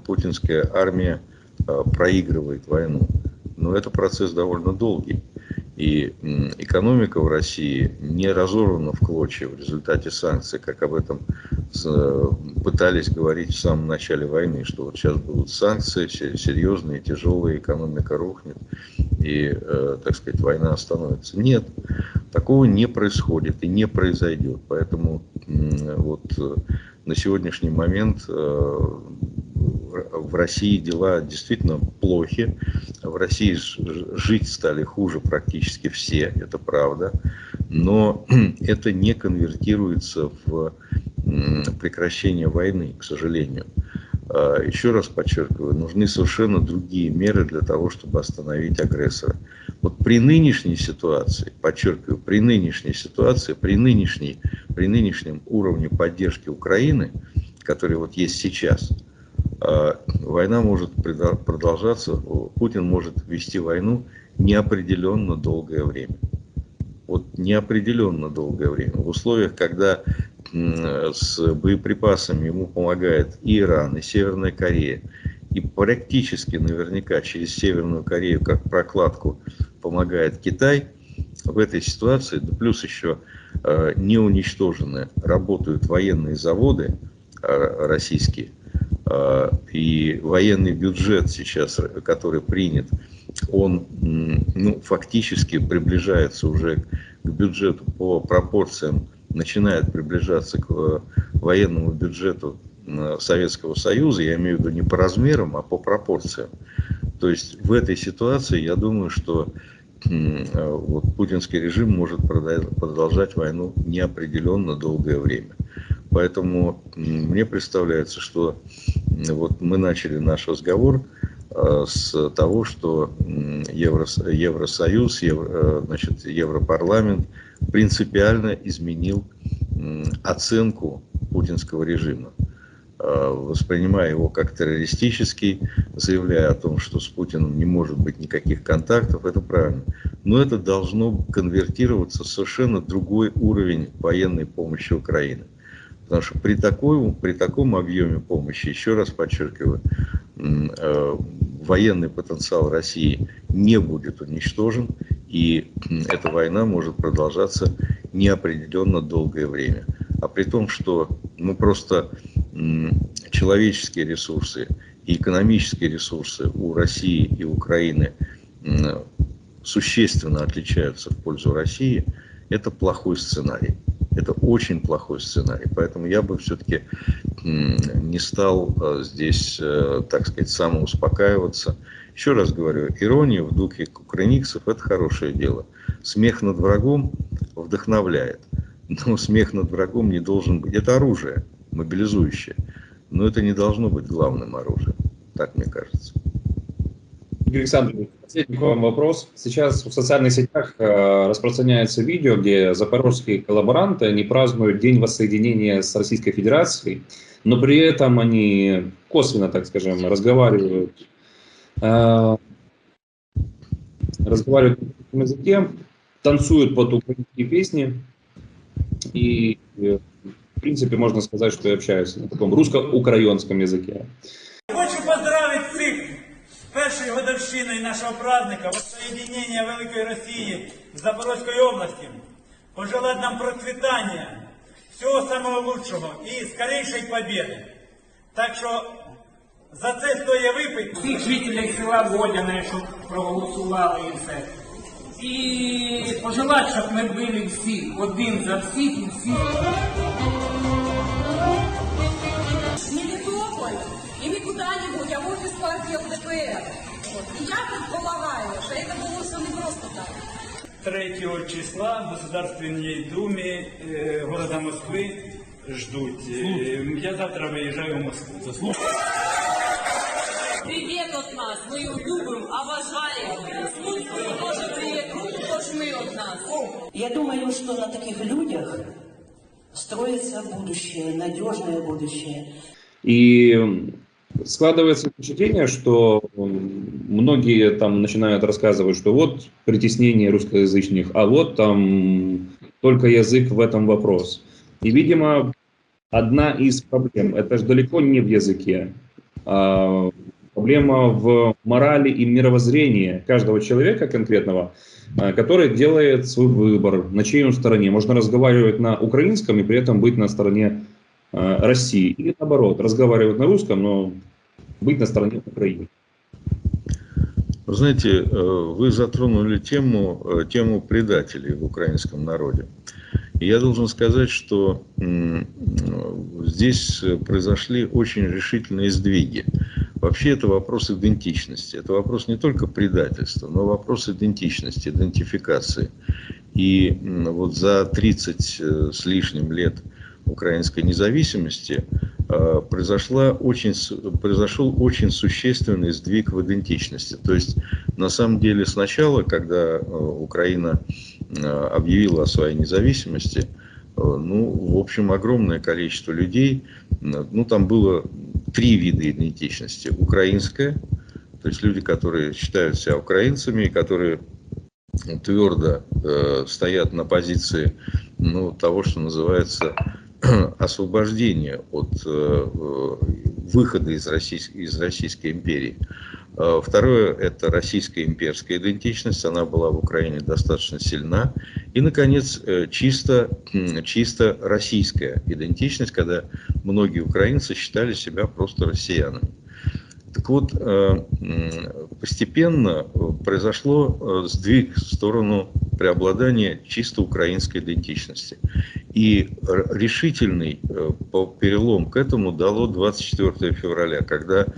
путинская армия э, проигрывает войну, но это процесс довольно долгий. И экономика в России не разорвана в клочья в результате санкций, как об этом пытались говорить в самом начале войны, что вот сейчас будут санкции серьезные, тяжелые, экономика рухнет и, э, так сказать, война остановится. Нет, такого не происходит и не произойдет. Поэтому вот э, на сегодняшний момент э, в России дела действительно плохи. В России жить стали хуже практически все, это правда. Но это не конвертируется в прекращение войны, к сожалению. А, еще раз подчеркиваю, нужны совершенно другие меры для того, чтобы остановить агрессора. Вот при нынешней ситуации, подчеркиваю, при нынешней ситуации, при, нынешней, при нынешнем уровне поддержки Украины, который вот есть сейчас, война может продолжаться, Путин может вести войну неопределенно долгое время. Вот неопределенно долгое время. В условиях, когда с боеприпасами ему помогает и Иран, и Северная Корея. И практически наверняка через Северную Корею, как прокладку, помогает Китай. В этой ситуации, да плюс еще э, не уничтожены, работают военные заводы э, российские. Э, и военный бюджет сейчас, который принят, он ну, фактически приближается уже к бюджету по пропорциям начинает приближаться к э, военному бюджету э, Советского Союза, я имею в виду не по размерам, а по пропорциям. То есть в этой ситуации я думаю, что э, вот, путинский режим может продолжать войну неопределенно долгое время. Поэтому мне представляется, что вот мы начали наш разговор с того, что Евросоюз, Евро, значит, Европарламент – принципиально изменил оценку путинского режима, а, воспринимая его как террористический, заявляя о том, что с Путиным не может быть никаких контактов, это правильно. Но это должно конвертироваться в совершенно другой уровень военной помощи Украины. Потому что при, такой, при таком объеме помощи, еще раз подчеркиваю, а, военный потенциал России не будет уничтожен, и эта война может продолжаться неопределенно долгое время. А при том, что ну, просто человеческие ресурсы и экономические ресурсы у России и Украины существенно отличаются в пользу России, это плохой сценарий. Это очень плохой сценарий. Поэтому я бы все-таки не стал э, здесь, э, так сказать, самоуспокаиваться. Еще раз говорю, ирония в духе кукрыниксов – это хорошее дело. Смех над врагом вдохновляет. Но смех над врагом не должен быть. Это оружие мобилизующее. Но это не должно быть главным оружием. Так мне кажется. Игорь Александрович, последний к вам вопрос. Сейчас в социальных сетях э, распространяется видео, где запорожские коллаборанты не празднуют День воссоединения с Российской Федерацией, но при этом они косвенно, так скажем, разговаривают Э, разговаривают на языке. танцуют под украинские песни. И, э, в принципе, можно сказать, что я общаюсь на таком русско-украинском языке. вершиной нашего праздника воссоединения Великой России с Запорожской областью, пожелать нам процвітання, всього самого лучшого і скорішої побіди. Так що за це стоїть випити. Всіх жителів села Водяне, щоб проголосували і все. І пожелати, щоб ми були всі, один за всіх і всі. Мелітополь і нікуди-небудь, а в офіс партії ЛДПР. Вот. И я предполагаю, что это было все не просто так. 3 числа в Государственной Думе э, города Москвы ждут. Э, я завтра выезжаю в Москву. Привет от нас, мы ее любим, обожаем. Слушай, тоже привет, руку пожми от нас. Я думаю, что на таких людях строится будущее, надежное будущее. И складывается впечатление, что многие там начинают рассказывать, что вот притеснение русскоязычных, а вот там только язык в этом вопрос. И, видимо, одна из проблем, это же далеко не в языке, а проблема в морали и мировоззрении каждого человека конкретного, а, который делает свой выбор, на чьей он стороне. Можно разговаривать на украинском и при этом быть на стороне э, России. Или наоборот, разговаривать на русском, но быть на стороне Украины. Вы знаете, э, вы затронули тему, э, тему предателей в украинском народе. И я должен сказать, что э, здесь произошли очень решительные сдвиги. Вообще это вопрос идентичности. Это вопрос не только предательства, но вопрос идентичности, идентификации. И вот за 30 э, с лишним лет украинской независимости э, произошла очень, произошел очень существенный сдвиг в идентичности. То есть, на самом деле, сначала, когда э, Украина э, объявила о своей независимости, ну, в общем, огромное количество людей, ну, там было три вида идентичности. Украинская, то есть люди, которые считают себя украинцами, которые твердо э, стоят на позиции ну, того, что называется освобождения от э, э, выхода из, Российс- из Российской империи. Э, Второе – это российская имперская идентичность, она была в Украине достаточно сильна. И, наконец, чисто, чисто российская идентичность, когда многие украинцы считали себя просто россиянами. Так вот, э, постепенно э, произошло э, сдвиг в сторону преобладания чисто украинской идентичности. И решительный перелом к этому дало 24 февраля, когда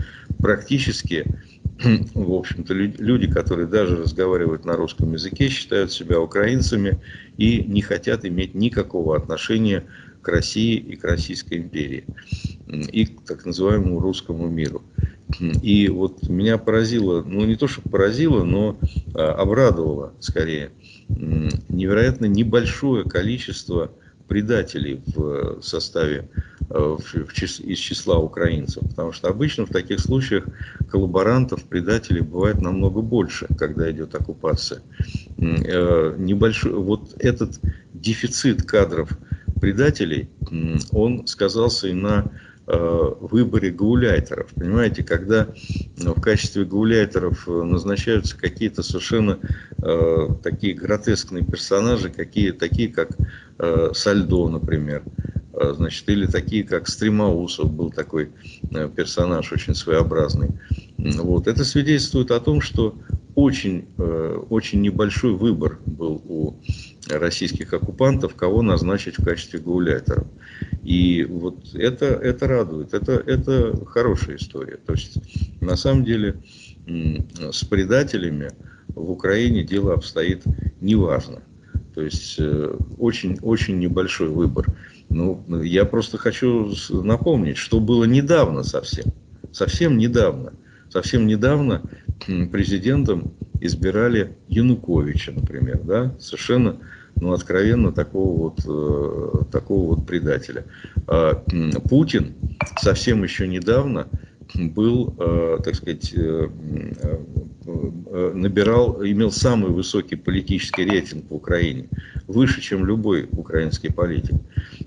практически, в общем-то, лю- люди, которые даже разговаривают на русском языке, считают себя украинцами и не хотят иметь никакого отношения к России и к Российской империи и к так называемому русскому миру. И вот меня поразило, ну не то, что поразило, но а, обрадовало скорее невероятно небольшое количество предателей в составе э, в- в из числа украинцев. Потому что обычно в таких случаях коллаборантов, предателей бывает намного больше, когда идет оккупация. Э, Небольшой, вот этот дефицит кадров предателей, он сказался и на э, выборе гауляйтеров. Понимаете, когда ну, в качестве гауляйтеров э, назначаются какие-то совершенно э, такие гротескные персонажи, какие, такие как э, Сальдо, например, э, значит, или такие как Стремоусов, был такой э, персонаж очень своеобразный. Вот. Это свидетельствует о том, что очень, э, очень небольшой выбор был у российских оккупантов, кого назначить в качестве гауляйтеров. И вот это, это радует, это, это хорошая история. То есть, на самом деле, с предателями в Украине дело обстоит неважно. То есть, э, очень, очень небольшой выбор. Ну, я просто хочу напомнить, что было недавно совсем. Совсем недавно. Совсем недавно президентом избирали Януковича, например, да, совершенно, ну, откровенно такого вот, э, такого вот предателя. А, Путин совсем еще недавно был, э, так сказать, э, набирал, имел самый высокий политический рейтинг в Украине, выше, чем любой украинский политик.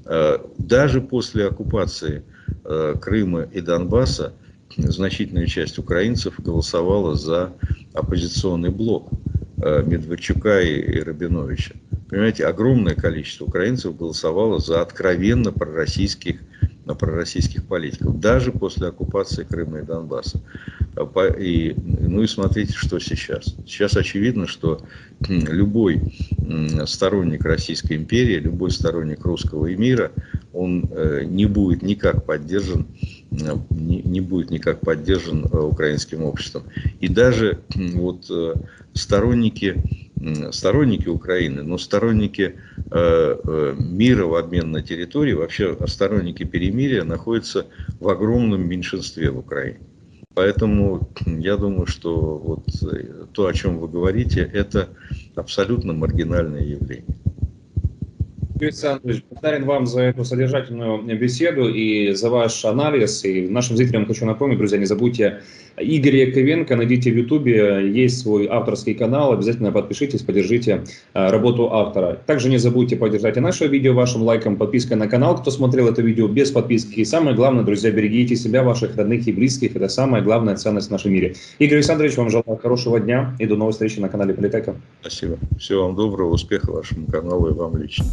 Э, Даже после оккупации Крыма и Донбасса значительная часть украинцев голосовала за оппозиционный блок Медведчука и Рабиновича. Понимаете, огромное количество украинцев голосовало за откровенно пророссийских, пророссийских политиков, даже после оккупации Крыма и Донбасса. А И, ну и смотрите, что сейчас. Сейчас очевидно, что любой сторонник Российской империи, любой сторонник русского мира, он э, не будет никак поддержан не, будет никак поддержан э, украинским обществом. И даже вот э, сторонники, сторонники Украины, но сторонники э, мира в обмен на территории, вообще сторонники перемирия находятся в огромном меньшинстве в Украине. Поэтому я думаю, что вот то, о чем вы говорите, это абсолютно маргинальное явление. Юрий Александрович, благодарен вам за эту содержательную беседу и за ваш анализ. И нашим зрителям хочу напомнить, друзья, не забудьте Игоря Яковенко, найдите в Ютубе, есть свой авторский канал, обязательно подпишитесь, поддержите э, работу автора. Также не забудьте поддержать и наше видео вашим лайком, подпиской на канал, кто смотрел это видео без подписки. И самое главное, друзья, берегите себя, ваших родных и близких, это самая главная ценность в нашем мире. Игорь Александрович, вам желаю хорошего дня и до новой встречи на канале Политека. Спасибо. Всего вам доброго, успеха вашему каналу и вам лично.